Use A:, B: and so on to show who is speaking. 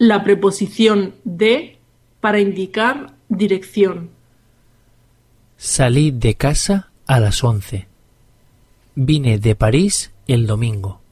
A: la preposición de para indicar dirección.
B: Salí de casa a las once. Vine de París el domingo.